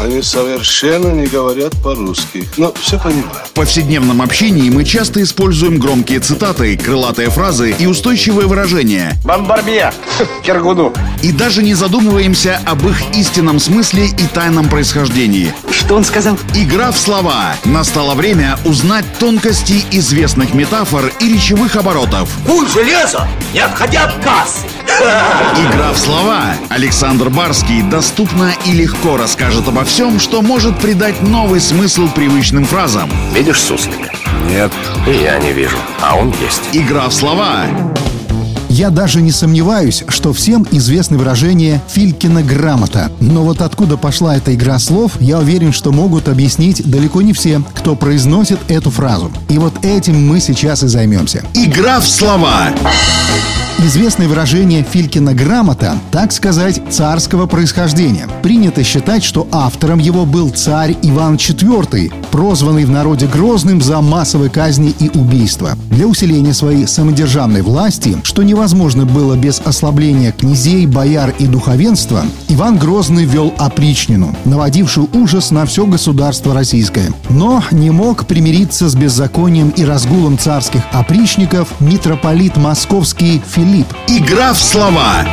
Они совершенно не говорят по-русски. Но все понимаю. В повседневном общении мы часто используем громкие цитаты, крылатые фразы и устойчивые выражения. Бомбарбье! Кергуну! И даже не задумываемся об их истинном смысле и тайном происхождении. Что он сказал? Игра в слова. Настало время узнать тонкости известных метафор и речевых оборотов. Куль железо, не отходя от кассы. Игра в слова. Александр Барский доступно и легко расскажет обо всем, что может придать новый смысл привычным фразам. Видишь суслика? Нет. И я не вижу, а он есть. Игра в слова. Я даже не сомневаюсь, что всем известно выражение «Филькина грамота». Но вот откуда пошла эта игра слов, я уверен, что могут объяснить далеко не все, кто произносит эту фразу. И вот этим мы сейчас и займемся. Игра в слова. Известное выражение «Филькина грамота», так сказать, царского происхождения. Принято считать, что автором его был царь Иван IV, прозванный в народе Грозным за массовые казни и убийства. Для усиления своей самодержавной власти, что невозможно было без ослабления князей, бояр и духовенства, Иван Грозный вел опричнину, наводившую ужас на все государство российское. Но не мог примириться с беззаконием и разгулом царских опричников митрополит московский Филипп. Игра в слова.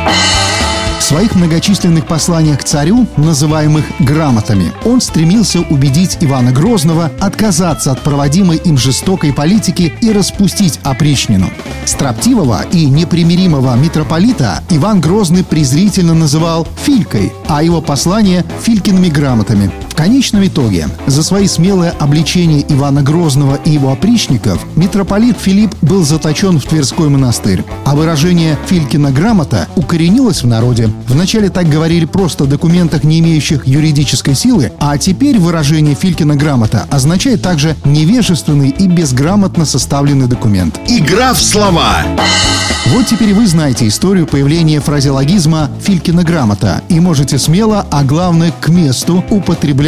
В своих многочисленных посланиях к царю, называемых грамотами, он стремился убедить Ивана Грозного отказаться от проводимой им жестокой политики и распустить опричнину. Строптивого и непримиримого митрополита Иван Грозный презрительно называл «филькой», а его послания – «филькиными грамотами». Конечном итоге за свои смелые обличения Ивана Грозного и его опричников митрополит Филипп был заточен в Тверской монастырь, а выражение «филькина грамота» укоренилось в народе. Вначале так говорили просто о документах, не имеющих юридической силы, а теперь выражение «филькина грамота» означает также невежественный и безграмотно составленный документ. Игра в слова. Вот теперь вы знаете историю появления фразеологизма «Филькина грамота» и можете смело, а главное к месту, употреблять